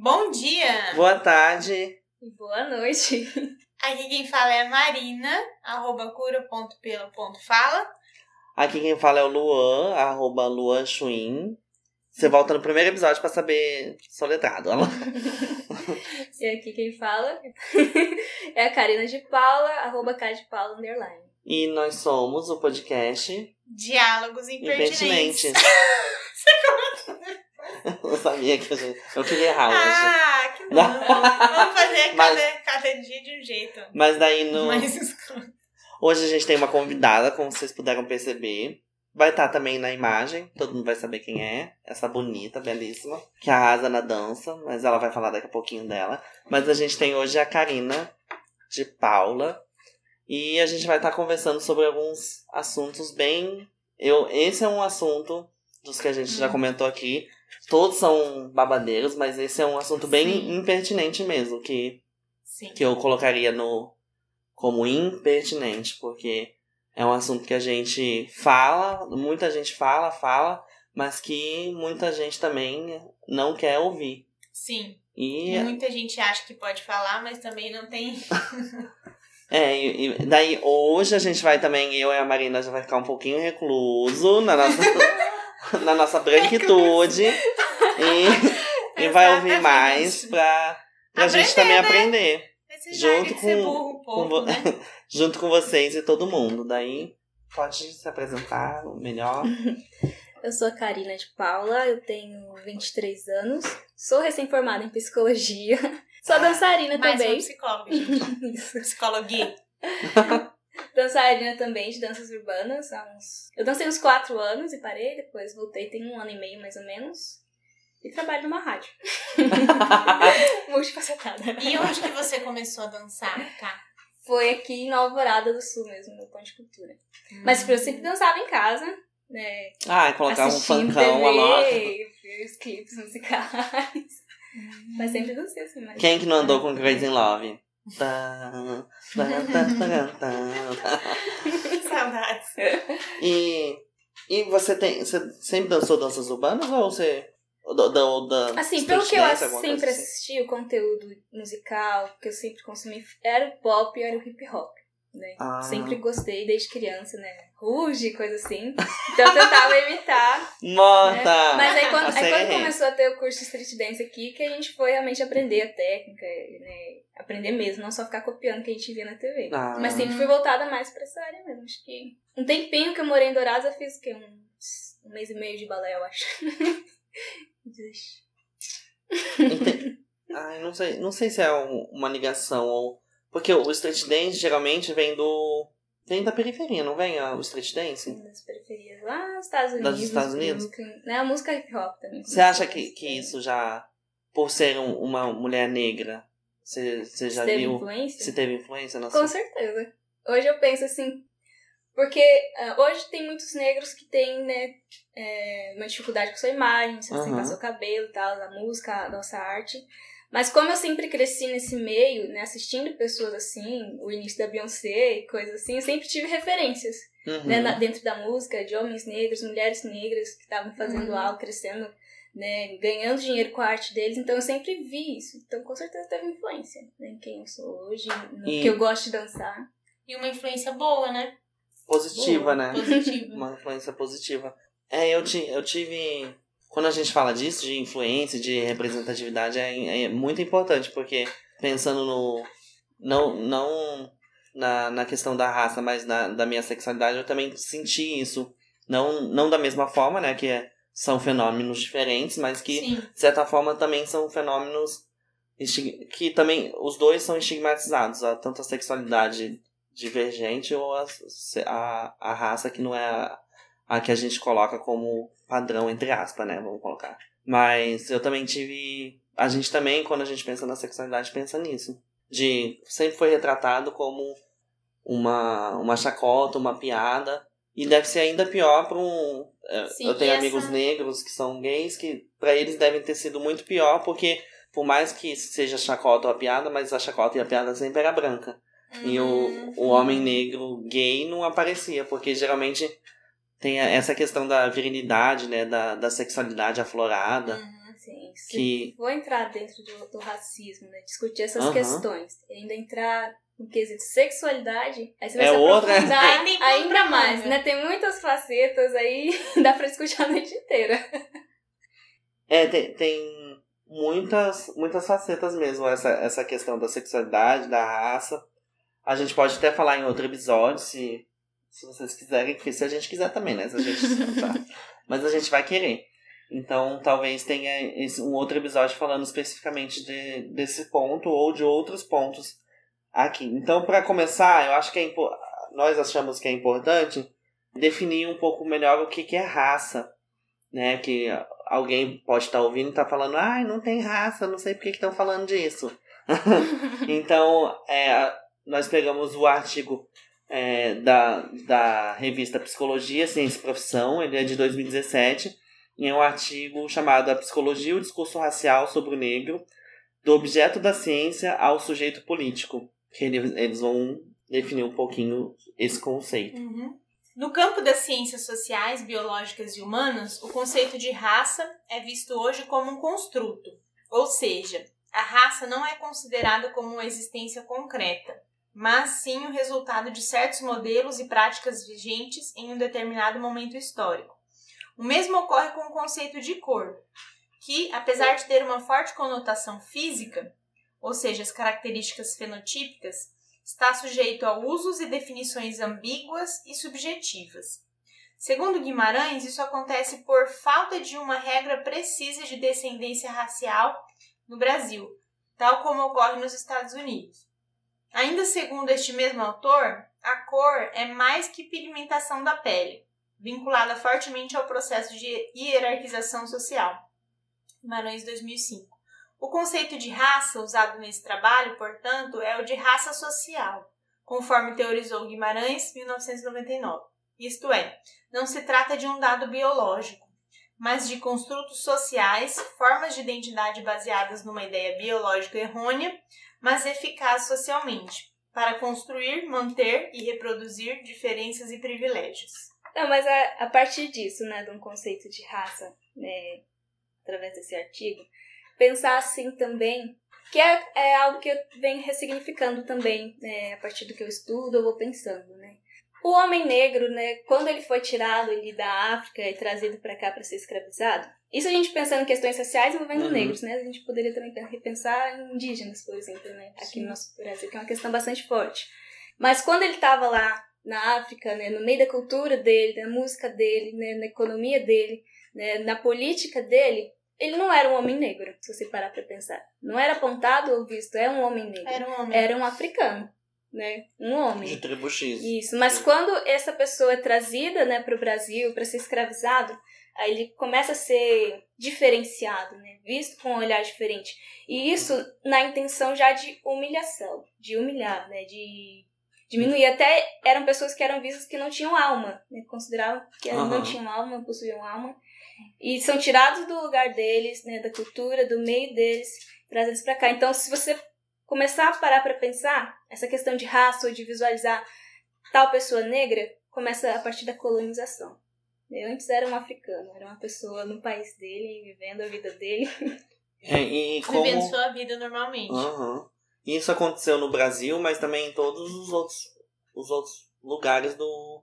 Bom dia! Boa tarde. E boa noite. Aqui quem fala é a Marina, arroba cura.pelo.fala. Aqui quem fala é o Luan, arroba Luan Chuin. Você volta no primeiro episódio pra saber soletrado. e aqui quem fala é a Karina de Paula, arroba K de Paula, underline. E nós somos o podcast Diálogos Impertinentes. Impertinentes. Eu sabia que a gente. Eu queria errar hoje. Ah, que bom. Vamos fazer Mas... cada, cada dia de um jeito. Mas daí no. Hoje a gente tem uma convidada, como vocês puderam perceber. Vai estar também na imagem, todo mundo vai saber quem é. Essa bonita, belíssima, que arrasa na dança, mas ela vai falar daqui a pouquinho dela. Mas a gente tem hoje a Karina de Paula. E a gente vai estar conversando sobre alguns assuntos bem. Eu, esse é um assunto dos que a gente hum. já comentou aqui. Todos são babadeiros, mas esse é um assunto bem Sim. impertinente mesmo, que, Sim. que eu colocaria no como impertinente, porque é um assunto que a gente fala, muita gente fala, fala, mas que muita gente também não quer ouvir. Sim. E muita gente acha que pode falar, mas também não tem. é, e, daí hoje a gente vai também, eu e a Marina já vai ficar um pouquinho recluso na nossa, na nossa branquitude. e, e vai ouvir mais pra, pra aprender, gente também né? aprender. Junto com, um pouco, com, né? junto com vocês e todo mundo. Daí pode se apresentar melhor. Eu sou a Karina de Paula, eu tenho 23 anos, sou recém-formada em psicologia, sou ah, dançarina mais também. Mais psicóloga, gente. Psicologia. Dançarina também de danças urbanas. Há uns... Eu dancei uns 4 anos e parei, depois voltei tem um ano e meio mais ou menos. E trabalho numa rádio. Multifacetada. E onde que você começou a dançar, tá? Foi aqui em Nova Alvorada do Sul mesmo, no Ponte Cultura. Hum. Mas eu sempre dançava em casa, né? Ah, colocava um funkão, uma nota. os clipes musicais. Hum. Mas sempre dancei assim. Mas... Quem que não andou com Crazy in Love? Saudades. E, e você tem. Você sempre dançou danças urbanas ou você da, da, da assim, pelo que eu sempre assim. assisti o conteúdo musical, que eu sempre consumi, era o pop e era o hip hop. Né? Ah. Sempre gostei desde criança, né? Ruge, coisa assim. Então eu tentava imitar. Morta! Né? Mas aí quando, aí quando começou a ter o curso de street dance aqui, que a gente foi realmente aprender a técnica, né? Aprender mesmo, não só ficar copiando o que a gente via na TV. Ah. Mas sempre fui voltada mais pra essa área mesmo. Acho que um tempinho que eu morei em Dourados, eu fiz o quê? Um, um mês e meio de balé, eu acho. Ai, não sei, não sei se é uma ligação ou. Porque o street dance geralmente vem do. Vem da periferia, não vem o street dance? Das periferias lá nos Estados Unidos. Das Estados Unidos? Música, né? A música hip hop também. Você acha que, que isso já. Por ser um, uma mulher negra, você, você já se viu. Teve influência? Se teve influência na Com sua... certeza. Hoje eu penso assim, porque uh, hoje tem muitos negros que têm, né, é, uma dificuldade com sua imagem, se uhum. seu cabelo e tal, a música, a nossa arte. Mas como eu sempre cresci nesse meio, né, assistindo pessoas assim, o início da Beyoncé e coisas assim, eu sempre tive referências, uhum. né, na, dentro da música, de homens negros, mulheres negras que estavam fazendo uhum. algo, crescendo, né, ganhando dinheiro com a arte deles, então eu sempre vi isso. Então com certeza teve influência né, em quem eu sou hoje, no e... que eu gosto de dançar. E uma influência boa, né? positiva, né? Positiva. Uma influência positiva. É, eu, ti, eu tive. Quando a gente fala disso, de influência, de representatividade, é, é muito importante, porque pensando no. Não, não na, na questão da raça, mas na, da minha sexualidade, eu também senti isso. Não, não da mesma forma, né? Que é, são fenômenos diferentes, mas que, Sim. de certa forma, também são fenômenos que também os dois são estigmatizados, tanto a sexualidade divergente ou a, a, a raça que não é a, que a gente coloca como padrão, entre aspas, né? Vamos colocar. Mas eu também tive. A gente também, quando a gente pensa na sexualidade, pensa nisso. De. Sempre foi retratado como uma, uma chacota, uma piada. E deve ser ainda pior para um. É, Sim, eu tenho amigos essa... negros que são gays que para eles devem ter sido muito pior, porque por mais que seja chacota ou a piada, mas a chacota e a piada sempre era branca. E o, o homem negro gay não aparecia, porque geralmente tem essa questão da virilidade, né? Da, da sexualidade aflorada. Uhum. sim. sim. Que- Vou entrar dentro do, do racismo, né? Discutir essas Aham. questões. E ainda entrar no quesito sexualidade, aí você vai É se outra- ainda pra mais, manga. né? Tem muitas facetas aí, dá pra discutir a noite inteira. É, tem, tem muitas, muitas facetas mesmo, essa, essa questão da sexualidade, da raça. A gente pode até falar em outro episódio, se, se vocês quiserem, se a gente quiser também, né? Se a gente, tá. Mas a gente vai querer. Então, talvez tenha esse- um outro episódio falando especificamente de, desse ponto ou de outros pontos aqui. Então, para começar, eu acho que é nós achamos que é importante definir um pouco melhor o que, que é raça, né? Que alguém pode estar ouvindo e estar falando, ai, não tem raça, não sei por que estão falando disso. então, é, nós pegamos o artigo é, da, da revista Psicologia, Ciência e Profissão, ele é de 2017, e é um artigo chamado A Psicologia e o Discurso Racial sobre o Negro, do objeto da ciência ao sujeito político, que eles, vão definir um pouquinho esse conceito. Uhum. No campo das ciências sociais, biológicas e humanas, o conceito de raça é visto hoje como um construto, ou seja, a raça não é considerada como uma existência concreta, mas sim o resultado de certos modelos e práticas vigentes em um determinado momento histórico. O mesmo ocorre com o conceito de cor, que, apesar de ter uma forte conotação física, ou seja, as características fenotípicas, está sujeito a usos e definições ambíguas e subjetivas. Segundo Guimarães, isso acontece por falta de uma regra precisa de descendência racial no Brasil, tal como ocorre nos Estados Unidos. Ainda segundo este mesmo autor, a cor é mais que pigmentação da pele, vinculada fortemente ao processo de hierarquização social. Guimarães 2005. O conceito de raça usado nesse trabalho, portanto, é o de raça social, conforme teorizou Guimarães, 1999. Isto é, não se trata de um dado biológico, mas de construtos sociais, formas de identidade baseadas numa ideia biológica errônea, mas eficaz socialmente, para construir, manter e reproduzir diferenças e privilégios. Não, mas a, a partir disso, né, de um conceito de raça, né, através desse artigo, pensar assim também, que é, é algo que eu venho ressignificando também, né, a partir do que eu estudo, eu vou pensando, né. O homem negro, né, quando ele foi tirado ali da África e trazido para cá para ser escravizado, isso a gente pensando em questões sociais envolvendo Uhum. negros, né, a gente poderia também repensar em indígenas, por exemplo, né, aqui Sim. no nosso Brasil, que é uma questão bastante forte. Mas quando ele estava lá na África, né, no meio da cultura dele, da música dele, né, na economia dele, né, na política dele, ele não era um homem negro, se você parar para pensar. Não era apontado ou visto, é um homem negro. Era um homem. Era um africano, né? Um homem. De tribo X. Isso, mas quando essa pessoa é trazida, né, para o Brasil para ser escravizado, aí ele começa a ser diferenciado, né, visto com um olhar diferente. E isso na intenção já de humilhação, de humilhar, né, de diminuir. Até eram pessoas que eram vistas que não tinham alma, né, consideravam que Aham. não tinham alma, não possuíam alma. E são tirados do lugar deles, né, da cultura, do meio deles, trazidos para cá. Então, se você começar a parar para pensar, essa questão de raça ou de visualizar tal pessoa negra, começa a partir da colonização. Eu antes era um africano, era uma pessoa no país dele, vivendo a vida dele. É, e como... Vivendo sua vida normalmente. Aham. Isso aconteceu no Brasil, mas também em todos os outros, os outros lugares do,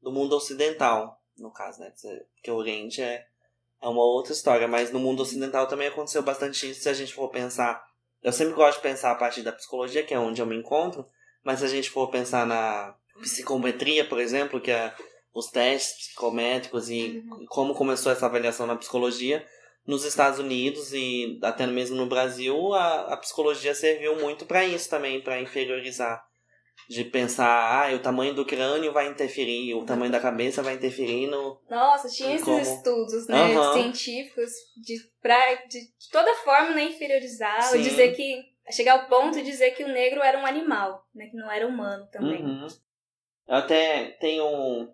do mundo ocidental, no caso, né? Porque o Oriente é, é uma outra história, mas no mundo ocidental também aconteceu bastante isso se a gente for pensar. Eu sempre gosto de pensar a partir da psicologia, que é onde eu me encontro, mas se a gente for pensar na psicometria, por exemplo, que é os testes psicométricos e como começou essa avaliação na psicologia, nos Estados Unidos e até mesmo no Brasil, a, a psicologia serviu muito para isso também, para inferiorizar. De pensar, ah, o tamanho do crânio vai interferir, o tamanho da cabeça vai interferir no. Nossa, tinha esses Como? estudos né, Aham. científicos de, pra, de, de toda forma né, inferiorizar, ou Sim. dizer que. chegar ao ponto de dizer que o negro era um animal, né, que não era humano também. Uhum. Eu até tenho um.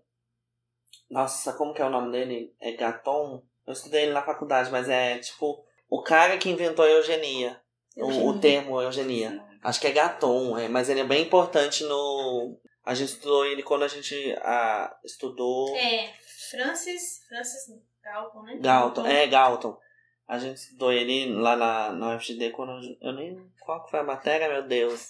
Nossa, como que é o nome dele? É Gaton? Eu estudei ele na faculdade, mas é tipo. O cara que inventou a eugenia. O, o Eugenia. termo eugenia. Acho que é Gaton, é, mas ele é bem importante no. A gente estudou ele quando a gente ah, estudou É, Francis, Francis Galton, né? Galton. É, Galton. A gente estudou ele lá na, na UFGD quando eu, nem. Qual foi a matéria, meu Deus?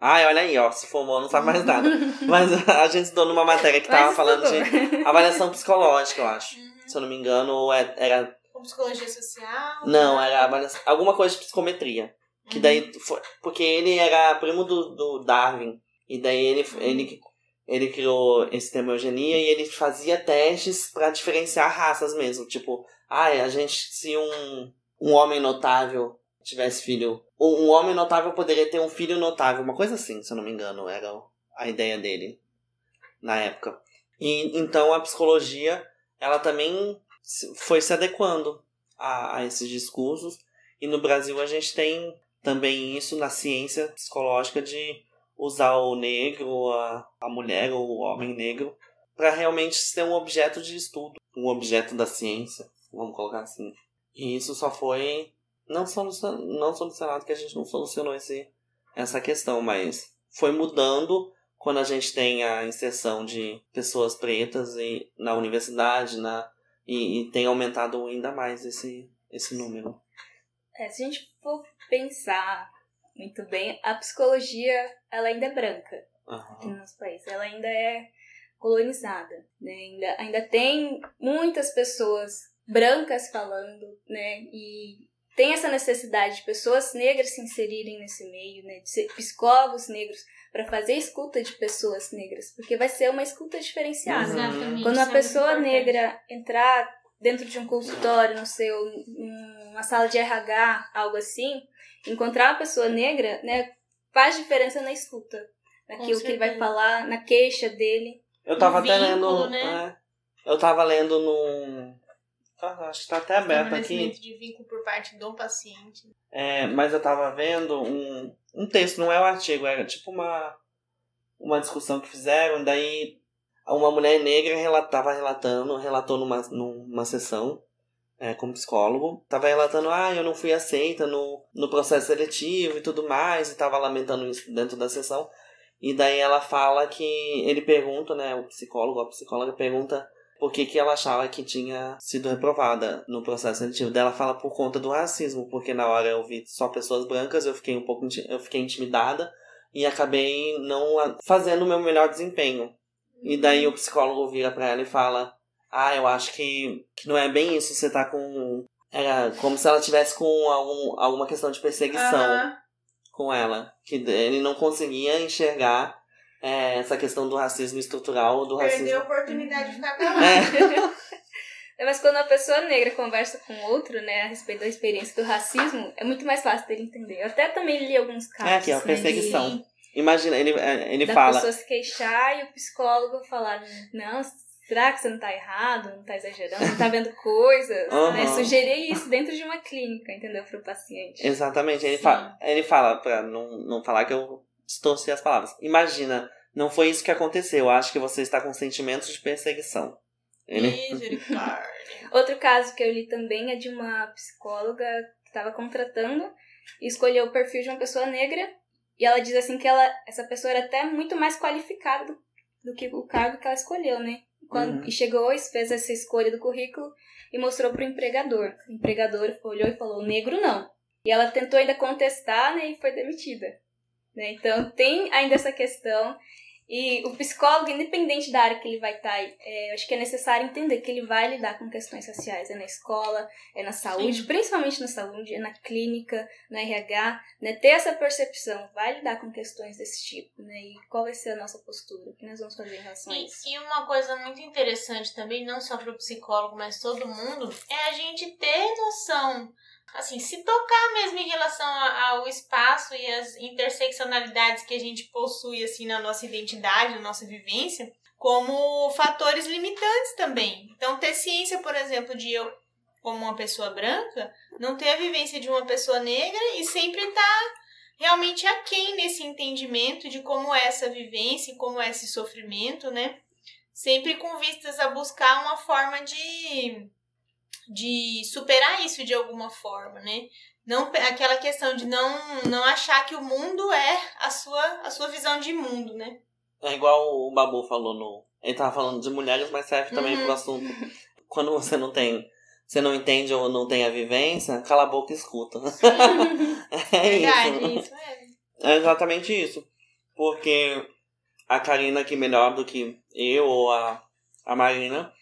Ai, olha aí, ó, se formou, não sabe mais nada. Mas a gente estudou numa matéria que tava falando de avaliação psicológica, eu acho. Uhum. Se eu não me engano, ou é- era. Com psicologia social? Não, era avaliação, alguma coisa de psicometria. Que Uhum. daí foi. Porque ele era primo do, do Darwin. E daí ele, ele, ele criou esse termo eugenia e ele fazia testes pra diferenciar raças mesmo. Tipo, ai, a gente, se um, um homem notável tivesse filho. Um um homem notável poderia ter um filho notável, uma coisa assim, se eu não me engano, era a ideia dele na época. E então a psicologia, ela também foi se adequando a, a esses discursos. E no Brasil a gente tem também isso na ciência psicológica de usar o negro, a, a mulher ou o homem negro para realmente ser um objeto de estudo, um objeto da ciência, vamos colocar assim. E isso só foi não, solucion, não solucionado que a gente não solucionou esse, essa questão, mas foi mudando quando a gente tem a inserção de pessoas pretas e, na universidade, na, e, e tem aumentado ainda mais esse, esse número. É, se a gente for pensar muito bem, a psicologia ela ainda é branca Aham. no nosso país. Ela ainda é colonizada, né? Ainda, ainda tem muitas pessoas brancas falando, né? E tem essa necessidade de pessoas negras se inserirem nesse meio, né? De ser psicólogos negros para fazer escuta de pessoas negras, porque vai ser uma escuta diferenciada. Uhum. Exatamente. Quando uma é pessoa negra entrar dentro de um consultório, no seu, uma sala de RH, algo assim, encontrar uma pessoa negra, né, faz diferença na escuta. Naquilo que ele vai falar, na queixa dele. Eu tava até vínculo, lendo. né? é, eu tava lendo num. Ah, acho que tá até aberto aqui. De vínculo por parte do paciente. É, mas eu tava vendo um, um texto, não é um artigo, era tipo uma, uma discussão que fizeram, daí uma mulher negra relatava relatando, relatou numa, numa sessão é, como psicólogo, tava relatando, ah, eu não fui aceita no, no processo seletivo e tudo mais, e tava lamentando isso dentro da sessão. E daí ela fala que ele pergunta, né, o psicólogo, a psicóloga pergunta por que, que ela achava que tinha sido reprovada no processo seletivo. Daí ela fala por conta do racismo, porque na hora eu vi só pessoas brancas, eu fiquei um pouco eu fiquei intimidada e acabei não fazendo o meu melhor desempenho. E daí o psicólogo vira pra ela e fala: Ah, eu acho que, que não é bem isso, você tá com. Era como se ela tivesse com algum, alguma questão de perseguição Aham. com ela. Que ele não conseguia enxergar é, essa questão do racismo estrutural, do racismo. Perdeu a oportunidade de ficar calado. É. É, Mas quando uma pessoa negra conversa com outro, né, a respeito da experiência do racismo, é muito mais fácil dele entender. Eu até também li alguns casos. É, aqui, ó, né, perseguição. de- Imagina, ele, é, ele da fala. pessoa se queixar e o psicólogo falar, não, será que você não tá errado, não tá exagerando, não tá vendo coisas, Aham. né? Sugerir isso dentro de uma clínica, entendeu? Pro paciente. Exatamente, ele, Sim. fa ele fala, pra não, não falar que eu distorci as palavras. Imagina, não foi isso que aconteceu. Acho que você está com sentimentos de perseguição. Ele... Outro caso que eu li também é de uma psicóloga que estava contratando e escolheu o perfil de uma pessoa negra e ela diz assim que ela, essa pessoa era até muito mais qualificada do, do que o cargo que ela escolheu, né? Quando, Uhum. E chegou e fez essa escolha do currículo e mostrou pro empregador. O empregador olhou e falou, negro não. E ela tentou ainda contestar, né, e foi demitida. Né? Então tem ainda essa questão. E o psicólogo, independente da área que ele vai estar, é, eu acho que é necessário entender que ele vai lidar com questões sociais. É na escola, é na saúde, Sim. principalmente na saúde, é na clínica, na RH, né? Ter essa percepção, vai lidar com questões desse tipo, né? E qual vai ser a nossa postura, o que nós vamos fazer em relação a isso. E, e uma coisa muito interessante também, não só para o psicólogo, mas todo mundo, é a gente ter noção, assim, se tocar mesmo em relação ao espaço e as interseccionalidades que a gente possui, assim, na nossa identidade, na nossa vivência, como fatores limitantes também. Então, ter ciência, por exemplo, de eu, como uma pessoa branca, não ter a vivência de uma pessoa negra e sempre estar realmente aquém nesse entendimento de como é essa vivência e como é esse sofrimento, né? Sempre com vistas a buscar uma forma de, de superar isso de alguma forma, né? Não, aquela questão de não, não achar que o mundo é a sua, a sua visão de mundo, né? É igual o Babu falou no. Ele tava falando de mulheres, mas serve também Uhum. pro assunto. Quando você não tem você não entende ou não tem a vivência, cala a boca e escuta. é Verdade, isso. isso é. É exatamente isso. Porque a Karina, que melhor do que eu ou a, a Marina,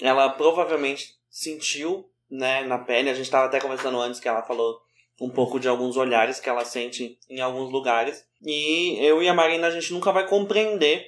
ela provavelmente sentiu né, na pele. A gente estava até conversando antes que ela falou um pouco de alguns olhares que ela sente em alguns lugares. E eu e a Marina, a gente nunca vai compreender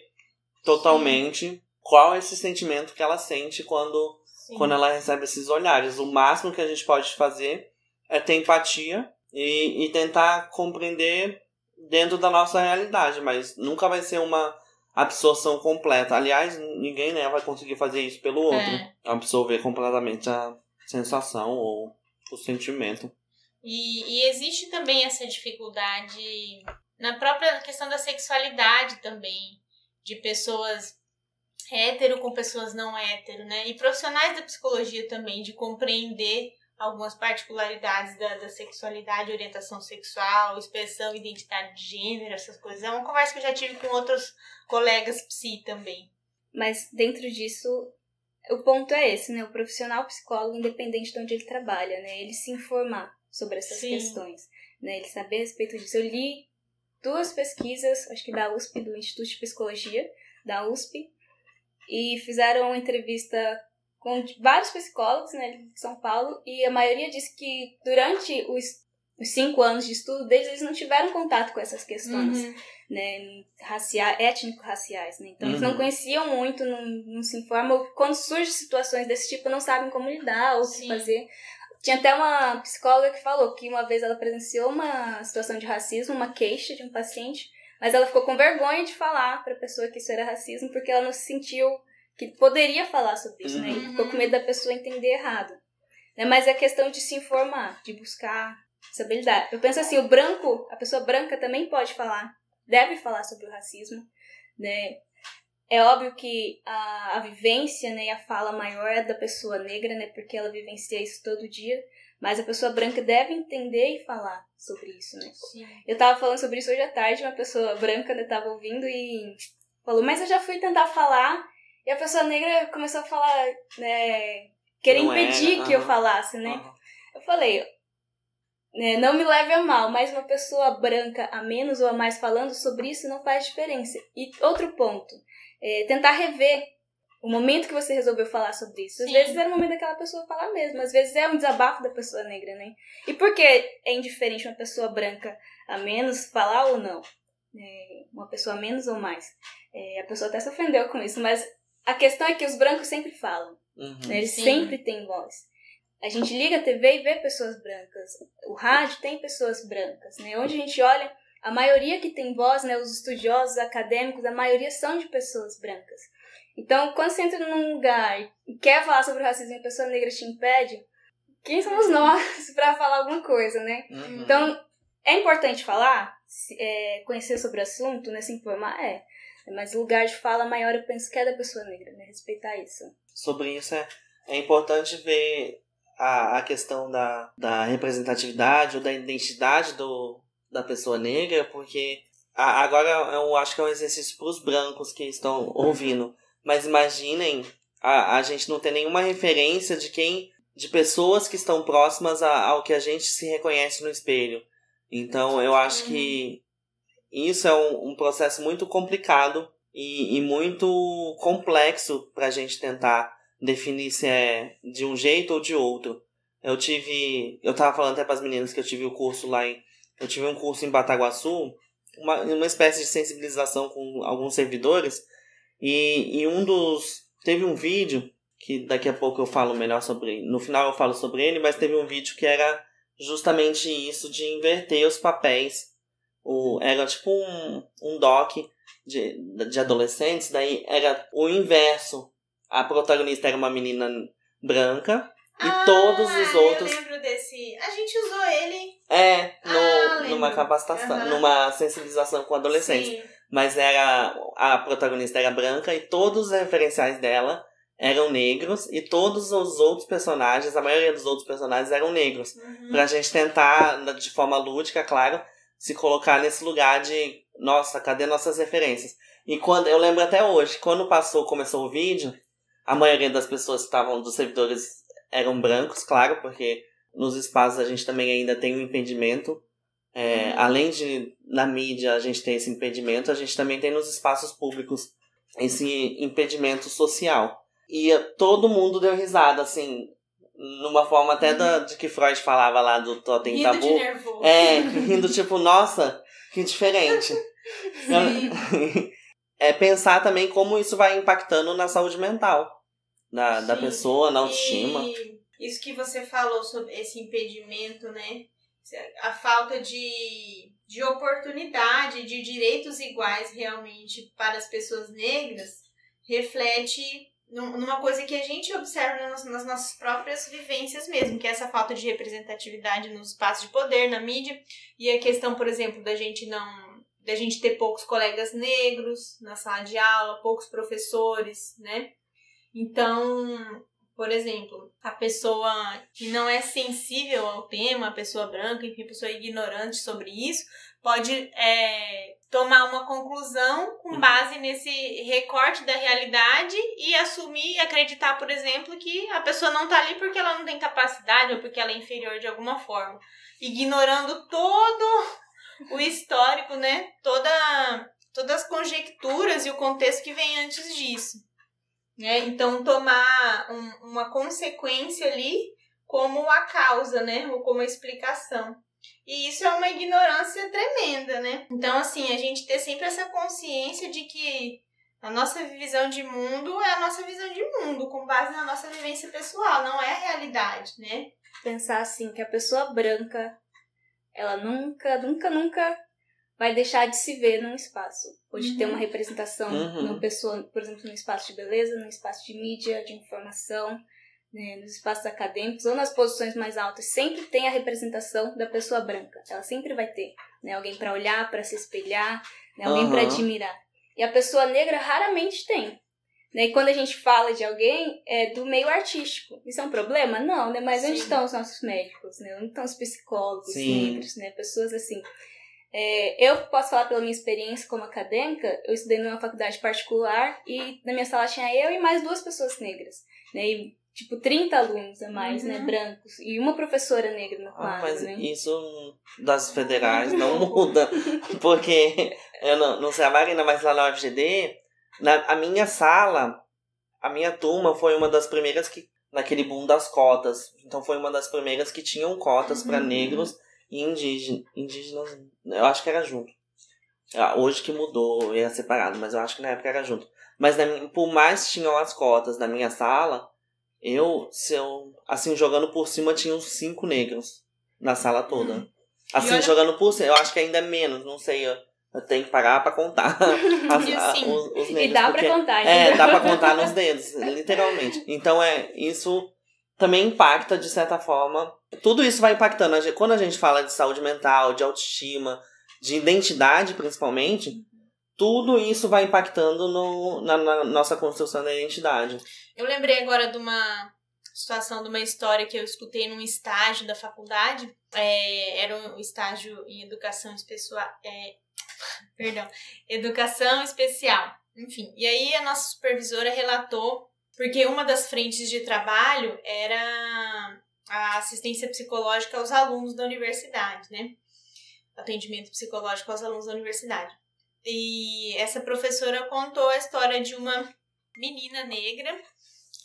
totalmente qual é esse sentimento que ela sente quando, Sim. quando ela recebe esses olhares. O máximo que a gente pode fazer é ter empatia e, e tentar compreender dentro da nossa realidade, mas nunca vai ser uma absorção completa. Aliás, ninguém né, vai conseguir fazer isso pelo outro. É. Absorver completamente a sensação ou o sentimento. E, e existe também essa dificuldade na própria questão da sexualidade também, de pessoas hétero com pessoas não hétero, né? E profissionais da psicologia também, de compreender algumas particularidades da, da sexualidade, orientação sexual, expressão, identidade de gênero, essas coisas. É uma conversa que eu já tive com outros colegas psi também. Mas dentro disso, o ponto é esse, né? O profissional psicólogo, independente de onde ele trabalha, né? Ele se informar sobre essas Sim. questões, né? Ele saber a respeito disso. Eu li duas pesquisas, acho que da USP, do Instituto de Psicologia, da USP, e fizeram uma entrevista com vários psicólogos, né, de São Paulo, e a maioria disse que durante os, os cinco anos de estudo deles, eles não tiveram contato com essas questões Uhum. né, raciais, étnico-raciais, né? Então eles Uhum. não conheciam muito, não, não se informam. Quando surgem situações desse tipo, não sabem como lidar ou o que fazer. Tinha até uma psicóloga que falou que uma vez ela presenciou uma situação de racismo, uma queixa de um paciente, mas ela ficou com vergonha de falar para a pessoa que isso era racismo porque ela não se sentiu que poderia falar sobre isso, né? E Uhum. ficou com medo da pessoa entender errado. Né? Mas é questão de se informar, de buscar saber lidar. Eu penso assim, o branco, a pessoa branca também pode falar, deve falar sobre o racismo, né? É óbvio que a, a vivência né, e a fala maior é da pessoa negra, né? Porque ela vivencia isso todo dia. Mas a pessoa branca deve entender e falar sobre isso, né? Sim. Eu tava falando sobre isso hoje à tarde, uma pessoa branca né, tava ouvindo e falou, mas eu já fui tentar falar, e a pessoa negra começou a falar, né, querer Não impedir era, que eu falasse, né? Aham. Eu falei, né, não me leve a mal, mas uma pessoa branca a menos ou a mais falando sobre isso não faz diferença. E outro ponto, é tentar rever o momento que você resolveu falar sobre isso. Às Sim. vezes era o momento daquela pessoa falar mesmo, às vezes é um desabafo da pessoa negra, né? E por que é indiferente uma pessoa branca a menos falar ou não? É, uma pessoa a menos ou mais? É, a pessoa até se ofendeu com isso, mas a questão é que os brancos sempre falam. Uhum. Né? Eles Sim. sempre têm voz. A gente liga a TV e vê pessoas brancas. O rádio tem pessoas brancas, né? Onde a gente olha, a maioria que tem voz, né? Os estudiosos, acadêmicos, a maioria são de pessoas brancas. Então, quando você entra num lugar e quer falar sobre o racismo e a pessoa negra te impede, quem somos nós para falar alguma coisa, né? Uhum. Então, é importante falar, se- é, conhecer sobre o assunto, né? Se informar, é. Mas o lugar de fala maior eu penso que é da pessoa negra, né? Respeitar isso. sobre isso é, é importante ver a, a questão da, da representatividade ou da identidade do, da pessoa negra, porque a- agora eu acho que é um exercício para os brancos que estão ouvindo. Mas imaginem a, a gente não ter nenhuma referência de quem. de pessoas que estão próximas a- ao que a gente se reconhece no espelho. Então eu acho que isso é um, um processo muito complicado e, e muito complexo para a gente tentar definir se é de um jeito ou de outro. Eu tive. Eu tava falando até para as meninas que eu tive o curso lá em. Eu tive um curso em Bataguaçu, uma, uma espécie de sensibilização com alguns servidores, e, e um dos. Teve um vídeo, que daqui a pouco eu falo melhor sobre. No final eu falo sobre ele, mas teve um vídeo que era justamente isso de inverter os papéis. O, era tipo um, um doc de, de adolescentes, daí era o inverso. A protagonista era uma menina branca e todos os outros. Ah, Eu lembro desse. A gente usou ele. É, no, Ah, numa capacitação, Aham. numa sensibilização com adolescentes. Sim. Mas era. A protagonista era branca e todos os referenciais dela eram negros e todos os outros personagens, a maioria dos outros personagens eram negros. Uhum. Pra gente tentar, de forma lúdica, claro, se colocar nesse lugar de, nossa, cadê nossas referências? E quando, eu lembro até hoje, quando passou, começou o vídeo, a maioria das pessoas que estavam, dos servidores, eram brancos, claro, porque nos espaços a gente também ainda tem um impedimento. É, uhum. Além de na mídia a gente ter esse impedimento, a gente também tem nos espaços públicos esse impedimento social. E todo mundo deu risada, assim, numa forma até da, de que Freud falava lá do totem rindo tabu. De nervoso. É, rindo tipo, nossa, que diferente. é pensar também como isso vai impactando na saúde mental da, da pessoa, na autoestima. E isso que você falou sobre esse impedimento, né? A falta de, de oportunidade, de direitos iguais realmente para as pessoas negras, reflete numa coisa que a gente observa nas, nossas próprias vivências mesmo, que é essa falta de representatividade nos espaços de poder, na mídia, e a questão, por exemplo, da gente não da gente ter poucos colegas negros na sala de aula, poucos professores, né? Então, por exemplo, a pessoa que não é sensível ao tema, a pessoa branca, enfim, a pessoa ignorante sobre isso, pode é, tomar uma conclusão com uhum. base nesse recorte da realidade e assumir e acreditar, por exemplo, que a pessoa não está ali porque ela não tem capacidade ou porque ela é inferior de alguma forma, ignorando todo o histórico, né? Toda todas as conjecturas e o contexto que vem antes disso. Né? Então tomar um, uma consequência ali como a causa, né? Ou como a explicação. E isso é uma ignorância tremenda, né? Então, assim, a gente ter sempre essa consciência de que a nossa visão de mundo é a nossa visão de mundo, com base na nossa vivência pessoal, não é a realidade, né? Pensar assim, que a pessoa branca, ela nunca, nunca, nunca vai deixar de se ver num espaço. Ou de uhum. ter uma representação uhum. numa pessoa, por exemplo, num espaço de beleza, num espaço de mídia, de informação, né, nos espaços acadêmicos ou nas posições mais altas, sempre tem a representação da pessoa branca. Ela sempre vai ter né, alguém para olhar, para se espelhar, né, alguém uhum. para admirar. E a pessoa negra raramente tem. Né? E quando a gente fala de alguém é do meio artístico, isso é um problema? Não, né? Mas Sim. onde estão os nossos médicos? Né? Onde estão os psicólogos Sim. negros? Né? Pessoas assim. É, eu posso falar pela minha experiência como acadêmica, eu estudei numa faculdade particular e na minha sala tinha eu e mais duas pessoas negras. Né? E tipo, 30 alunos a mais, né, uhum. né, brancos, e uma professora negra ah, quadro, ah, mas né? isso das federais não muda, porque, eu não, não sei a Marina, mas lá na UFGD, na, a minha sala, a minha turma foi uma das primeiras que, naquele boom das cotas, então foi uma das primeiras que tinham cotas uhum. para negros e indígenas, indígenas, eu acho que era junto. Ah, hoje que mudou, era separado, mas eu acho que na época era junto. Mas na, por mais tinham as cotas na minha sala, eu, se eu, assim, jogando por cima, tinha uns cinco negros na sala toda. Hum. Assim, olha... jogando por cima, eu acho que ainda é menos, não sei, eu, eu tenho que parar pra contar as, a, os, os, negros. E dá porque, pra contar, É, dá pra contar nos dedos, literalmente. Então, é, isso também impacta, de certa forma. Tudo isso vai impactando. Quando a gente fala de saúde mental, de autoestima, de identidade, principalmente, tudo isso vai impactando no, na, na, nossa construção da identidade. Eu lembrei agora de uma situação, de uma história que eu escutei num estágio da faculdade. É, era um estágio em educação especial. É, perdão, educação especial. Enfim, e aí a nossa supervisora relatou, porque uma das frentes de trabalho era a assistência psicológica aos alunos da universidade, né? Atendimento psicológico aos alunos da universidade. E essa professora contou a história de uma menina negra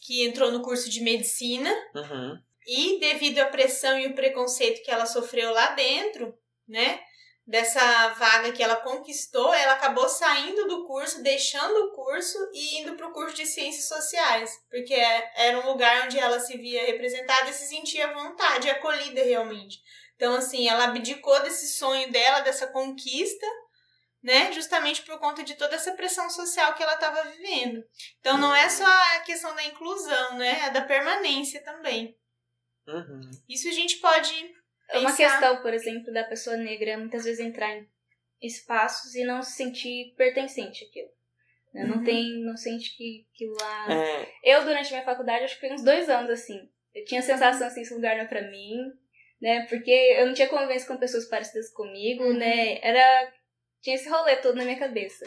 que entrou no curso de medicina uhum. e devido à pressão e o preconceito que ela sofreu lá dentro, né? Dessa vaga que ela conquistou, ela acabou saindo do curso, deixando o curso e indo para o curso de ciências sociais, porque era um lugar onde ela se via representada e se sentia à vontade, acolhida realmente. Então, assim, ela abdicou desse sonho dela, dessa conquista, né? Justamente por conta de toda essa pressão social que ela estava vivendo. Então não é só a questão da inclusão, né? É da permanência também. Uhum. Isso a gente pode. É uma questão, por exemplo, da pessoa negra muitas vezes entrar em espaços e não se sentir pertencente àquilo. Né? Não uhum. tem, não sente que, que lá. É. Eu, durante minha faculdade, acho que foi uns dois anos assim. Eu tinha a sensação assim, esse lugar não é pra mim, né? Porque eu não tinha convivência com pessoas parecidas comigo, uhum. né? Era tinha esse rolê todo na minha cabeça.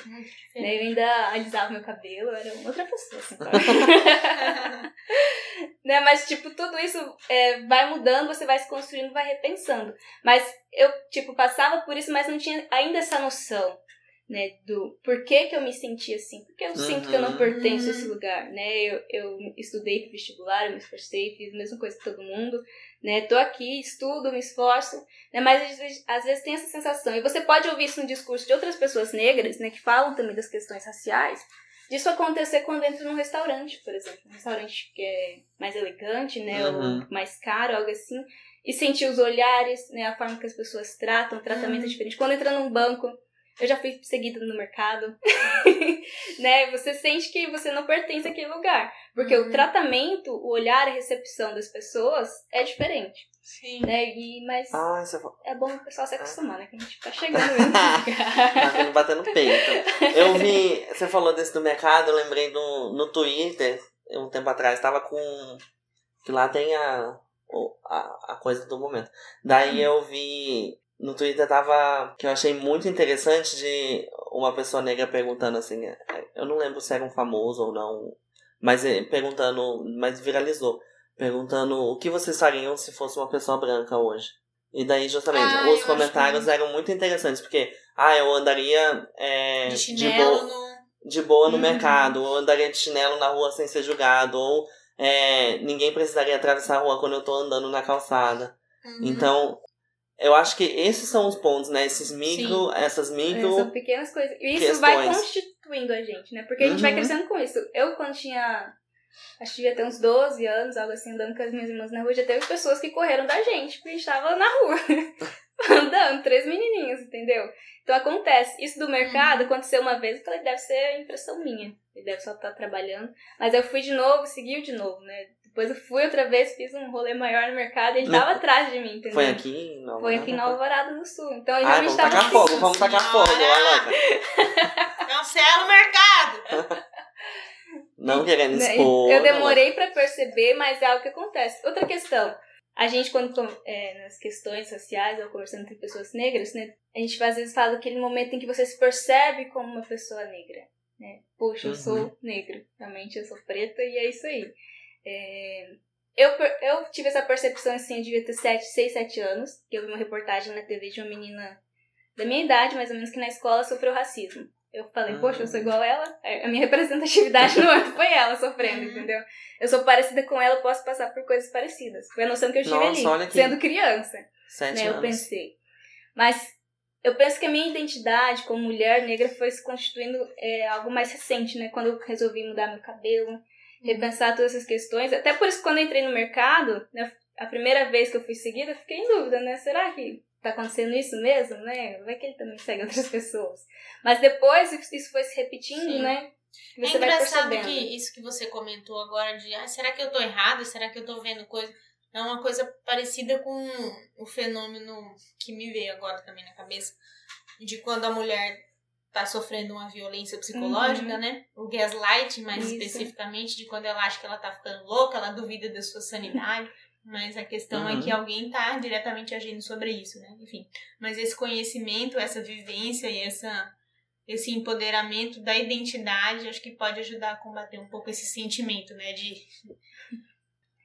Né, eu ainda alisava meu cabelo, eu era outra pessoa, assim, claro. né, mas, tipo, tudo isso é, vai mudando, você vai se construindo, vai repensando. Mas eu, tipo, passava por isso, mas não tinha ainda essa noção, né, do porquê que eu me sentia assim. Porque eu sinto que eu não Uhum. pertenço a esse lugar, né? Eu, eu estudei pro vestibular, eu me esforcei, fiz a mesma coisa que todo mundo, né? Tô aqui, estudo, me esforço, né? Mas às vezes, às vezes tem essa sensação. E você pode ouvir isso no discurso de outras pessoas negras, né? Que falam também das questões raciais. Disso acontecer quando entra num restaurante, por exemplo. Um restaurante que é mais elegante, né? Uhum. Ou mais caro, algo assim. E sentir os olhares, né? A forma que as pessoas tratam, o tratamento é Uhum. diferente. Quando entra num banco, eu já fui seguida no mercado, né? Você sente que você não pertence àquele lugar. Porque Uhum. o tratamento, o olhar, a recepção das pessoas é diferente, Sim. né? E, mas Ah, é bom o pessoal se acostumar, né? Que a gente tá chegando mesmo. Tá vindo batendo peito. Eu vi. Você falou desse do mercado, eu lembrei do, no Twitter, um tempo atrás, tava com. Que lá tem a, a, a coisa do momento. Daí eu vi. No Twitter tava. Que eu achei muito interessante de uma pessoa negra perguntando assim. é, Eu não lembro se era um famoso ou não. Mas é, perguntando. Mas viralizou. Perguntando o que vocês fariam se fosse uma pessoa branca hoje. E daí, justamente, Ah, os comentários eram muito interessantes, porque, ah, eu andaria é, De de, chinelo boa, no. de boa no Uhum. mercado, ou andaria de chinelo na rua sem ser julgado, ou é, ninguém precisaria atravessar a rua quando eu tô andando na calçada. Uhum. Então, eu acho que esses são os pontos, né? Esses micro, essas É, micro. São pequenas coisas. E isso vai questões. constituindo a gente, né? Porque a gente vai Uhum. crescendo com isso. Eu, quando tinha. Acho que devia ter uns 12 anos, algo assim, andando com as minhas irmãs na rua, já teve pessoas que correram da gente, porque a gente tava na rua. andando, três menininhos, entendeu? Então acontece. Isso do mercado aconteceu uma vez, eu falei, deve ser impressão minha. Ele deve só estar trabalhando. Mas eu fui de novo, seguiu de novo, né? Depois eu fui outra vez, fiz um rolê maior no mercado e ele Não. tava atrás de mim, entendeu? Foi aqui? Não, Foi aqui em Nova Alvorada do Sul. Então a Ai, gente vamos tacar fogo, vamos tacar fogo, Senhora! Alana. Cancela o mercado! Não querendo Né? expor. Eu demorei pra perceber, mas é algo que acontece. Outra questão. A gente, quando é, nas questões sociais, ou conversando entre pessoas negras, né? A gente às vezes fala aquele momento em que você se percebe como uma pessoa negra. Né? Poxa, eu Uhum. sou negro. Realmente eu sou preta e é isso aí. É, Eu, eu tive essa percepção assim, eu devia ter 7, 6, 7 anos, que eu vi uma reportagem na TV de uma menina da minha idade, mais ou menos, que na escola sofreu racismo. Eu falei, Uhum. poxa, eu sou igual a ela. É, A minha representatividade não é- foi ela sofrendo, Uhum. entendeu? Eu sou parecida com ela, eu posso passar por coisas parecidas. Foi a noção que eu tive Nossa, ali, sendo criança, Sete né? Eu anos. pensei. Mas eu penso que a minha identidade como mulher negra foi se constituindo é, algo mais recente, né? Quando eu resolvi mudar meu cabelo, repensar todas essas questões. Até por isso, quando eu entrei no mercado, né, a primeira vez que eu fui seguida, eu fiquei em dúvida, né? Será que tá acontecendo isso mesmo, né? Vai que ele também segue outras pessoas. Mas depois isso foi se repetindo, Sim. né? É Você vai engraçado que isso que você comentou agora de ah, será que eu tô errado? Será que eu tô vendo coisa? É uma coisa parecida com o fenômeno que me veio agora também na cabeça de quando a mulher tá sofrendo uma violência psicológica, Uhum. né? O gaslight, mais Isso. especificamente, de quando ela acha que ela tá ficando louca, ela duvida da sua sanidade. Mas a questão é Uhum. que alguém tá diretamente agindo sobre isso, né? Enfim. Mas esse conhecimento, essa vivência e essa esse empoderamento da identidade, acho que pode ajudar a combater um pouco esse sentimento, né? De.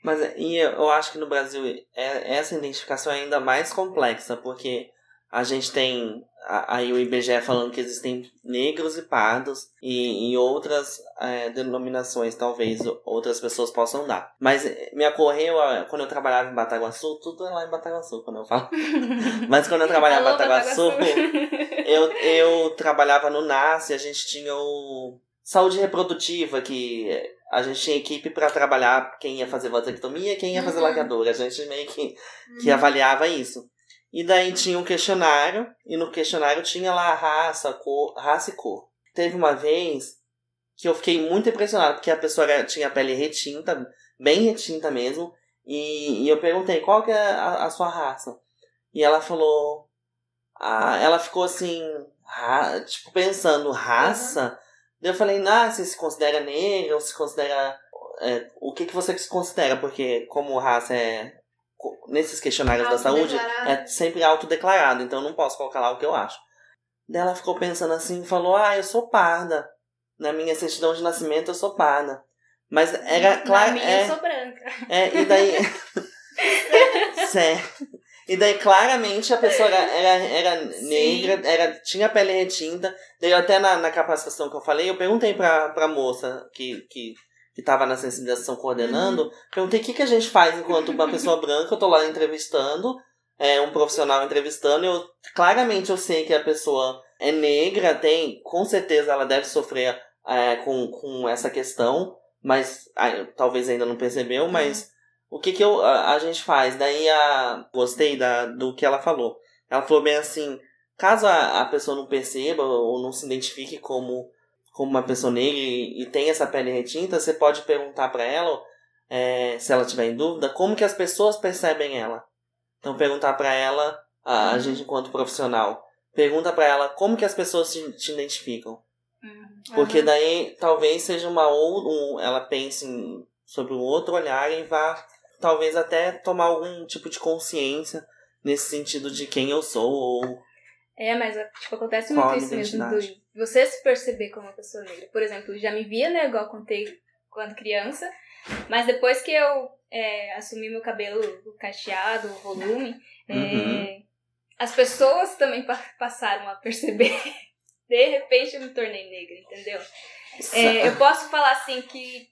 Mas é, e eu eu acho que no Brasil é, essa identificação é ainda mais complexa, porque a gente tem aí o IBGE falando que existem negros e pardos e, e outras é, denominações talvez outras pessoas possam dar. Mas me ocorreu quando eu trabalhava em Bataguaçu, tudo é lá em Bataguaçu quando eu falo. Mas quando eu trabalhava em Bataguaçu, Bataguaçu. eu, eu trabalhava no NAS e a gente tinha o saúde reprodutiva, que a gente tinha equipe para trabalhar quem ia fazer vasectomia e quem ia fazer Uhum. laqueadura. A gente meio que, que avaliava isso. E daí tinha um questionário, e no questionário tinha lá raça, cor, raça e cor. Teve uma vez que eu fiquei muito impressionado, porque a pessoa tinha a pele retinta, bem retinta mesmo, e, e eu perguntei qual que é a, a sua raça. E ela falou. Ela ficou assim, ra- tipo, pensando, raça? Daí eu falei, ah, você se considera negra ou se considera. é, o que, que você se considera? Porque como raça é. Nesses questionários da saúde, é sempre autodeclarado, então eu não posso colocar lá o que eu acho. Daí ela ficou pensando assim e falou: Ah, eu sou parda. Na minha certidão de nascimento eu sou parda. Mas era claro. Na minha É, eu sou branca. é, e daí. certo. E daí claramente a pessoa era, era, era negra, era, tinha a pele retinta. Daí até na, na capacitação que eu falei, eu perguntei pra, pra moça que, que, que tava na sensibilização coordenando, perguntei o que, que a gente faz enquanto uma pessoa branca, eu tô lá entrevistando, é, um profissional entrevistando, eu claramente eu sei que a pessoa é negra, tem, com certeza ela deve sofrer é, com, com essa questão, mas ah, talvez ainda não percebeu, mas o que que eu, a, a gente faz? Daí a, gostei da, do que ela falou. Ela falou bem assim, caso a, a pessoa não perceba ou não se identifique como, como uma pessoa negra e, e tem essa pele retinta, você pode perguntar pra ela, é, se ela tiver em dúvida, como que as pessoas percebem ela. Então perguntar pra ela, a, a gente enquanto profissional, pergunta pra ela como que as pessoas te, te identificam. Porque Aham. daí talvez seja uma ou um, ela pense em- sobre um outro olhar e vá talvez até tomar algum tipo de consciência nesse sentido de quem eu sou ou É, mas tipo, acontece muito isso mesmo do você se perceber como uma pessoa negra. Por exemplo, já me via, né, igual contei quando criança, mas depois que eu é, assumi meu cabelo cacheado, o volume, é, Uhum. as pessoas também pa- passaram a perceber. De repente eu me tornei negra, entendeu? É, eu posso falar assim que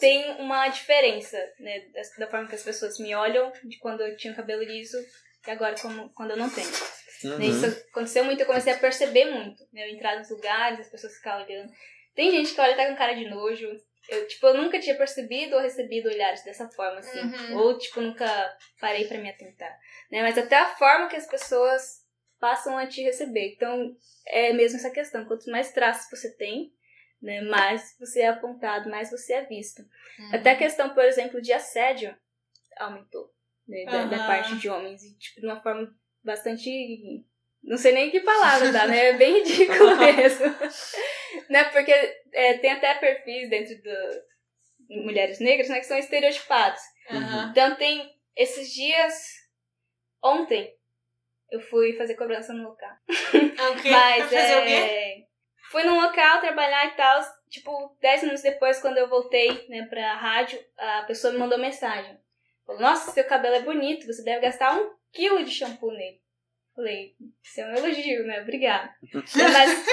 tem uma diferença, né, da, forma que as pessoas me olham de quando eu tinha cabelo liso e agora como, quando eu não tenho. Uhum. Né, Isso aconteceu muito, eu comecei a perceber muito. Né? Eu entrar nos lugares, as pessoas ficavam olhando. Tem gente que olha até com cara de nojo. Eu, tipo, eu nunca tinha percebido ou recebido olhares dessa forma, assim. Uhum. Ou, tipo, nunca parei pra me atentar. Né? Mas até a forma que as pessoas passam a te receber. Então, é mesmo essa questão. Quanto mais traços você tem, né, mais você é apontado, mais você é visto. Uhum. Até a questão, por exemplo, de assédio aumentou, né, da, da Aham. parte de homens, e, tipo, de uma forma bastante. Não sei nem que palavra dá, né? É bem ridículo mesmo. né? Porque é, tem até perfis dentro do mulheres negras, né, que são estereotipados. Aham. Então tem esses dias. Ontem eu fui fazer cobrança no local. Ah, o quê? Mas é. Fui num local trabalhar e tal. Tipo, 10 minutos depois, quando eu voltei, né, pra rádio, a pessoa me mandou mensagem. Falou, nossa, seu cabelo é bonito, você deve gastar um quilo de shampoo nele. Falei, isso é um elogio, né? Obrigada. Mas,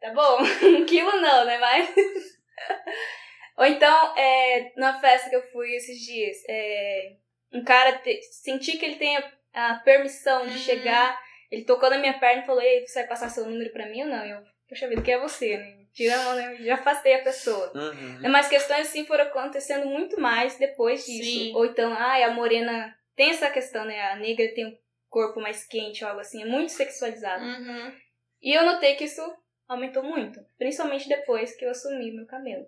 tá bom, um quilo não, né? Mas. Ou então, é, numa festa que eu fui esses dias, é, um cara te, senti que ele tem a, a permissão de Uhum. chegar, ele tocou na minha perna e falou, ei, você vai passar seu número pra mim ou não? Eu, poxa vida, que é você, né? Tira a mão, né? Já afastei a pessoa. Uhum. Mas questões assim foram acontecendo muito mais depois disso. Sim. Ou então, ai, a morena tem essa questão, né? A negra tem um corpo mais quente ou algo assim, é muito sexualizado. Uhum. E eu notei que isso aumentou muito, principalmente depois que eu assumi meu cabelo.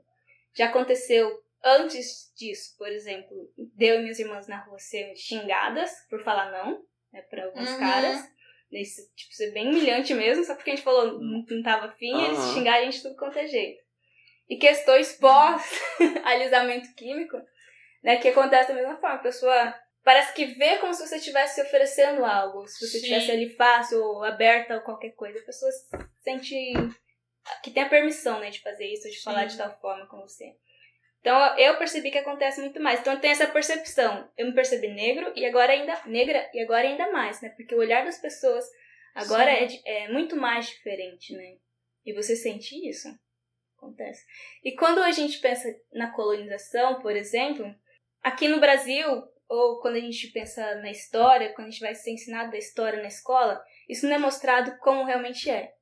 Já aconteceu antes disso, por exemplo, de eu e minhas irmãs na rua ser xingadas por falar não, né, pra alguns Uhum. caras. Isso, tipo, ser bem humilhante mesmo, só porque a gente falou não, não tava afim, eles Aham. xingaram a gente tudo quanto é jeito. E questões pós alisamento químico, né, que acontece da mesma forma. A pessoa parece que vê como se você estivesse se oferecendo algo, se você Sim. estivesse ali fácil ou aberta ou qualquer coisa. A pessoa sente que tem a permissão, né, de fazer isso, de falar de Sim. tal forma com você. Então eu percebi que acontece muito mais. Então tem essa percepção. Eu me percebi negro e agora ainda negra e agora ainda mais, né? Porque o olhar das pessoas agora Sim. é, é muito mais diferente, né? E você sente isso. Acontece. E quando a gente pensa na colonização, por exemplo, aqui no Brasil, ou quando a gente pensa na história, quando a gente vai ser ensinado da história na escola, isso não é mostrado como realmente é.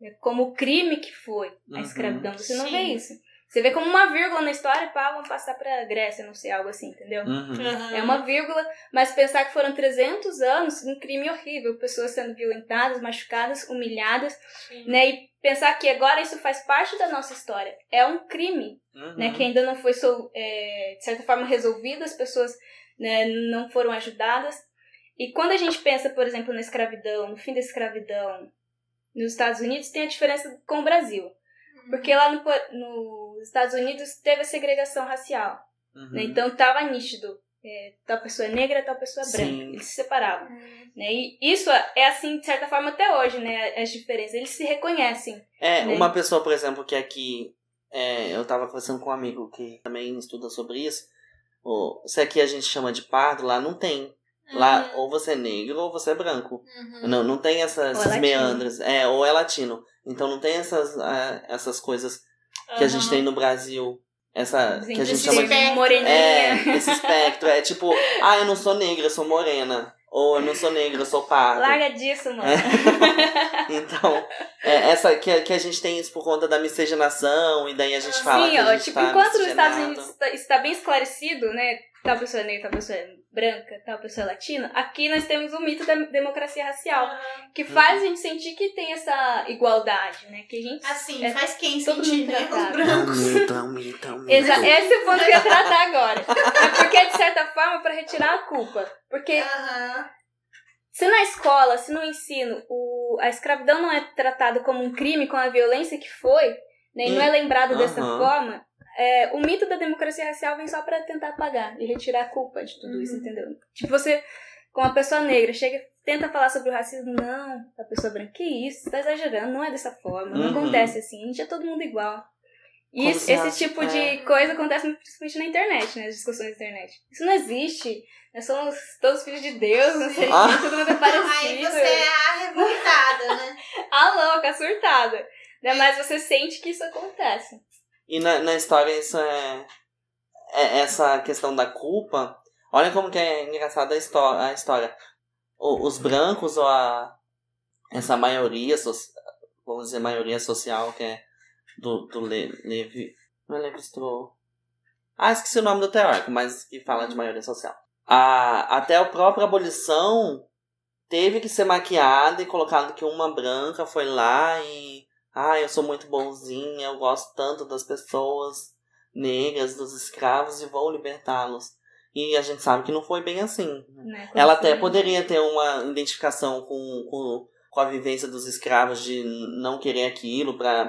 né? Como o crime que foi a Uhum. escravidão. Você não Sim. vê isso. Você vê como uma vírgula na história, pá, vamos passar pra Grécia, não sei, algo assim, entendeu? Uhum. É uma vírgula, mas pensar que foram 300 anos de um crime horrível, pessoas sendo violentadas, machucadas, humilhadas, Sim. né? E pensar que agora isso faz parte da nossa história. É um crime, Uhum. né? Que ainda não foi, é, de certa forma, resolvido, as pessoas né, não foram ajudadas. E quando a gente pensa, por exemplo, na escravidão, no fim da escravidão nos Estados Unidos, tem a diferença com o Brasil. Porque lá no, nos Estados Unidos teve a segregação racial. Uhum. Né? Então estava nítido é, tal pessoa é negra, tal pessoa é branca. Sim. Eles se separavam. Hum. Né? E isso é assim, de certa forma, até hoje, né? As diferenças. Eles se reconhecem. É, Né? uma pessoa, por exemplo, que aqui. é, eu tava conversando com um amigo que também estuda sobre isso. O, se aqui a gente chama de pardo, lá não tem. Lá, ou você é negro ou você é branco. Uhum. Não, não tem essa, Ou é meandros. É, ou é latino. Então não tem essas, ah, essas coisas que a gente Uhum. tem no Brasil. Essa que a gente chama de. moreninha. É, esse espectro. É tipo, ah, eu não sou negra, eu sou morena. Ou eu não sou negra, eu sou pardo. Larga disso, mano. Então, é, essa que, que a gente tem isso por conta da miscigenação, e daí a gente fala Sim, que a ó, gente tipo, tá enquanto nos. Estados Unidos está, está bem esclarecido, né? Tal pessoa é negra, tal pessoa é branca, tal pessoa é latina, aqui nós temos o mito da democracia racial, Uhum. que faz a gente sentir que tem essa igualdade, né? Que a gente. Assim, É faz quem sentir, né? Os. É um brancos. mito, é um mito, é um mito. Exa esse é o ponto que eu ia tratar agora. É porque, de certa forma, para retirar a culpa. Porque Aham. Se na escola, se no ensino, o, a escravidão não é tratada como um crime, com a violência que foi, né, e não é lembrado dessa Aham. forma, é, o mito da democracia racial vem só pra tentar apagar e retirar a culpa de tudo isso, Uhum. entendeu? Tipo, você, com uma pessoa negra, chega, tenta falar sobre o racismo, não, a pessoa branca, que isso, você tá exagerando, não é dessa forma, não Uhum. acontece assim, a gente é todo mundo igual. E isso- se esse acha- tipo é. de coisa acontece principalmente na internet, né? As discussões na internet. Isso não existe. Nós somos todos filhos de Deus, não sei o Ah. mundo é parecido. Aí você é a revoltada, né? A louca, a surtada. Né? Mas você sente que isso acontece. E na, na história isso é, é essa questão da culpa. Olha como que é engraçada a história. A história. O- os brancos ou a essa maioria, soci- vamos dizer maioria social que é do, do Le, Levi, não é Levi Strauss. Ah, esqueci o nome do teórico, mas que fala de maioria social. A, até a própria abolição teve que ser maquiada e colocado que uma branca foi lá e ah, eu sou muito bonzinha, eu gosto tanto das pessoas negras, dos escravos e vou libertá-los. E a gente sabe que não foi bem assim. Né? Ela até poderia ter uma identificação com, com, com a vivência dos escravos de não querer aquilo para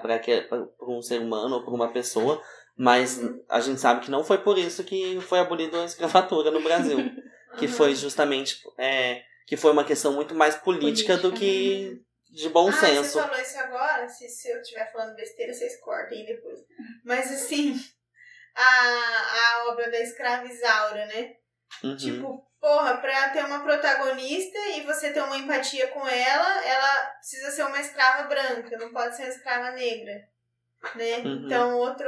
um ser humano ou para uma pessoa, mas a gente sabe que não foi por isso que foi abolida a escravatura no Brasil. que foi justamente é, que foi uma questão muito mais política, do que de bom ah, senso. você falou isso agora? Se, se eu estiver falando besteira, vocês cortem depois. Mas assim, a, a obra da escrava Isaura, né? Uhum. Tipo, porra, pra ter uma protagonista e você ter uma empatia com ela, ela precisa ser uma escrava branca, não pode ser uma escrava negra. Né? Uhum. Então, outro.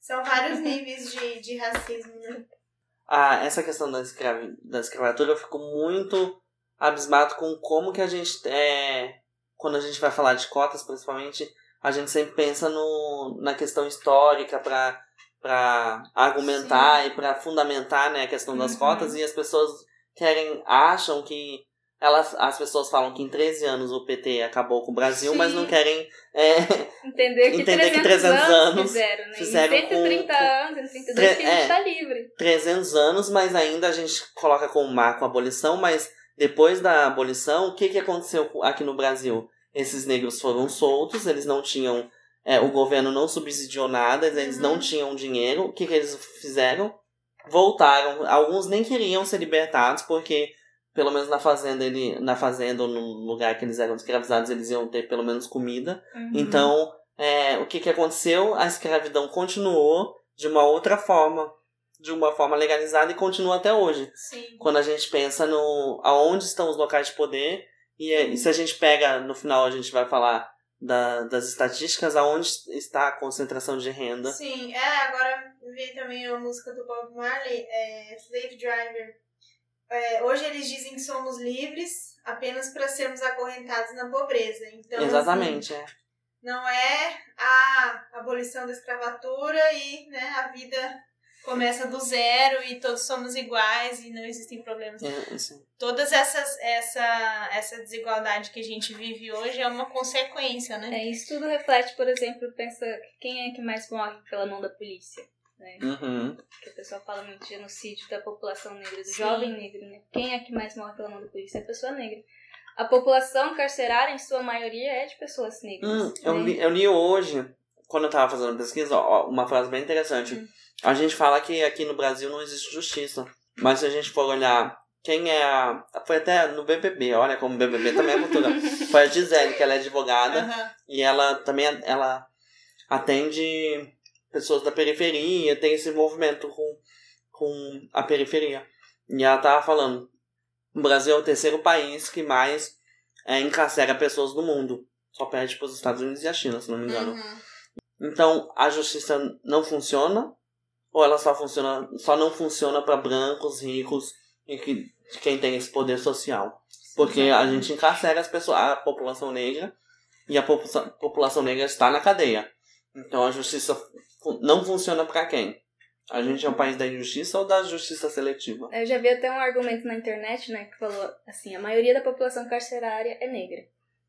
São vários níveis de, de racismo, né? Ah, essa questão da, escravi, da escravatura eu fico muito abismado com como que a gente é quando a gente vai falar de cotas principalmente a gente sempre pensa no, na questão histórica para para argumentar e para fundamentar né, a questão das Uhum. cotas e as pessoas querem acham que elas as pessoas falam que em 13 anos o PT acabou com o Brasil mas Sim. não querem é, Entender que, Entender 300, que 300 anos, fizeram, né? fizeram em 130 com- anos, em 32 Tre- que a gente é. tá livre. 300 anos, mas ainda a gente coloca como marco a abolição, mas depois da abolição, o que, que aconteceu aqui no Brasil? Esses negros foram soltos, eles não tinham. É, o governo não subsidiou nada, eles Uhum. não tinham dinheiro. O que, que eles fizeram? Voltaram. Alguns nem queriam ser libertados, porque, pelo menos na fazenda, ele, na fazenda ou no lugar que eles eram escravizados, eles iam ter pelo menos comida. Uhum. Então, é, o que, que aconteceu? A escravidão continuou de uma outra forma, de uma forma legalizada e continua até hoje. Sim. Quando a gente pensa no aonde estão os locais de poder e, é- e se a gente pega no final a gente vai falar da- das estatísticas aonde está a concentração de renda. Sim, é, agora veio também a música do Bob Marley, é, Slave Driver. É, hoje eles dizem que somos livres apenas para sermos acorrentados na pobreza. Então, assim, Exatamente, é. não é a abolição da escravatura e né, a vida começa do zero e todos somos iguais e não existem problemas. É, assim. Todas essas essa essa desigualdade que a gente vive hoje é uma consequência, né? É, isso tudo reflete, por exemplo, pensa quem é que mais morre pela mão da polícia. Né? Uhum. Que o pessoal fala muito de genocídio da população negra, do Sim. jovem negro, né? Quem é que mais morre pela mão da polícia? É a pessoa negra. A população carcerária, em sua maioria, é de pessoas negras. Hum, eu, né? li, eu li hoje, quando eu tava fazendo pesquisa, ó, uma frase bem interessante. Hum. A gente fala que aqui no Brasil não existe justiça. Mas se a gente for olhar quem é a. Foi até no BBB, olha como o BBB também é cultura. Foi a Gisele, que ela é advogada. Aham. E ela também ela atende pessoas da periferia, tem esse movimento com, com a periferia. E ela tava falando, o Brasil é o terceiro país que mais é, encarcera pessoas do mundo. Só perde para os Estados Unidos e a China, se não me engano. Uhum. Então, a justiça não funciona, ou ela só funciona, só não funciona para brancos, ricos e que, quem tem esse poder social. Porque a gente encarcera as pessoas, a população negra, e a população, população negra está na cadeia. Então a justiça não funciona para quem? A gente é um país da injustiça ou da justiça seletiva? Eu já vi até um argumento na internet, né, que falou assim, a maioria da população carcerária é negra.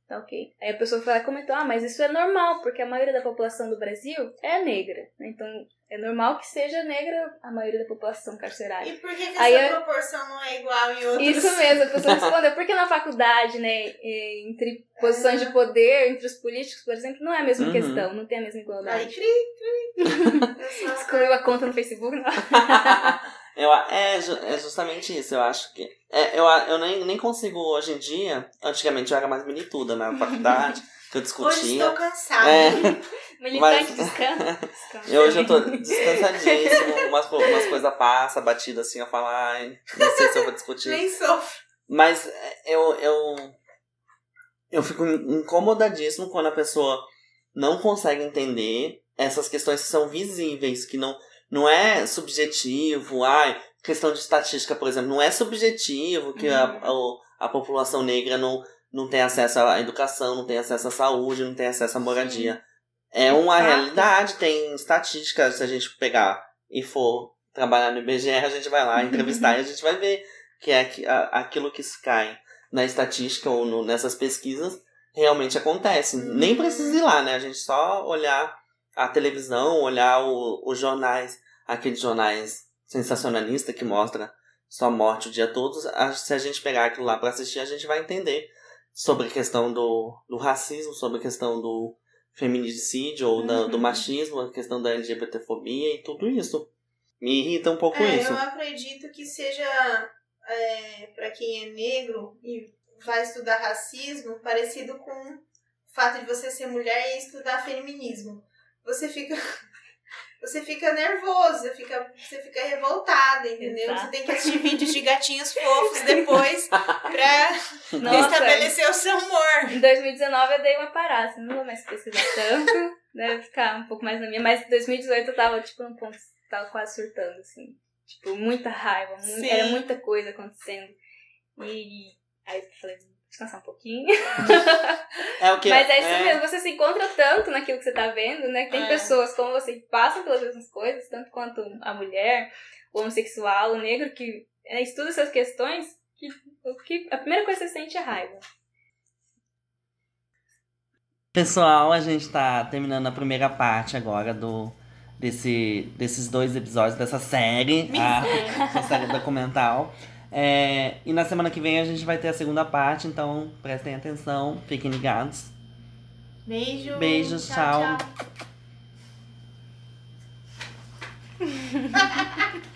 Tá ok. Aí a pessoa e comentou, ah, mas isso é normal, porque a maioria da população do Brasil é negra. Então é normal que seja negra a maioria da população carcerária. E por que, que Aí essa eu- proporção não é igual em outros? Isso mesmo, a pessoa respondeu. Porque na faculdade, né, entre posições de poder, entre os políticos, por exemplo, não é a mesma Uhum. questão, não tem a mesma Aí, igualdade. cri, cri. Eu só- Excluiu a conta no Facebook, não. Eu, é, é justamente isso, eu acho que. É, eu, eu nem, nem consigo hoje em dia. Antigamente eu era mais milituda na faculdade, que eu Hoje estou cansada. É, Militante, Mas- descansa. descansa. hoje eu tô descansadíssimo, umas, umas coisas passam, batida assim, eu falo, ai, não sei se eu vou discutir. Nem sofro. Mas é, eu, eu, eu fico incomodadíssimo quando a pessoa não consegue entender essas questões que são visíveis, que não, não é subjetivo, ai, questão de estatística, por exemplo, não é subjetivo que a, a, a população negra não, não tem acesso à educação, não tem acesso à saúde, não tem acesso à moradia. É uma Fato. realidade, tem estatística, se a gente pegar e for trabalhar no IBGE, a gente vai lá entrevistar e a gente vai ver que é aquilo que se cai na estatística ou no- nessas pesquisas realmente acontece. Uhum. Nem precisa ir lá, né? A gente só olhar a televisão, olhar o- os jornais, aqueles jornais sensacionalistas que mostra só morte o dia todo. Se a gente pegar aquilo lá para assistir, a gente vai entender sobre a questão do, do racismo, sobre a questão do feminicídio ou da- do Uhum. machismo, a questão da LGBTfobia e tudo isso. Me irrita um pouco É, isso. eu acredito que seja, é, para quem é negro e vai estudar racismo, parecido com o fato de você ser mulher e estudar feminismo. Você fica. Você fica nervoso, você fica, você fica revoltada, entendeu? Exato. Você tem que assistir vídeos de gatinhos fofos depois pra Nossa, estabelecer o seu humor. Em 2019 eu dei uma parada, assim, não vou mais pesquisar tanto, deve ficar um pouco mais na minha, mas em 2018 eu tava, tipo, num ponto, tava quase surtando, assim. Tipo, muita raiva, mu- Sim. era muita coisa acontecendo. E aí eu falei, vou descansar um pouquinho. É o que Mas é isso mesmo, você se encontra tanto naquilo que você tá vendo, né? Que tem É. pessoas como você que passam pelas mesmas coisas, tanto quanto a mulher, o homossexual, o negro, que é, estuda essas questões, que, que a primeira coisa que você sente é raiva. Pessoal, a gente tá terminando a primeira parte agora do desse, desses dois episódios dessa série, a, essa série documental. É, e na semana que vem a gente vai ter a segunda parte, então prestem atenção, fiquem ligados. Beijo. Beijos, tchau. tchau.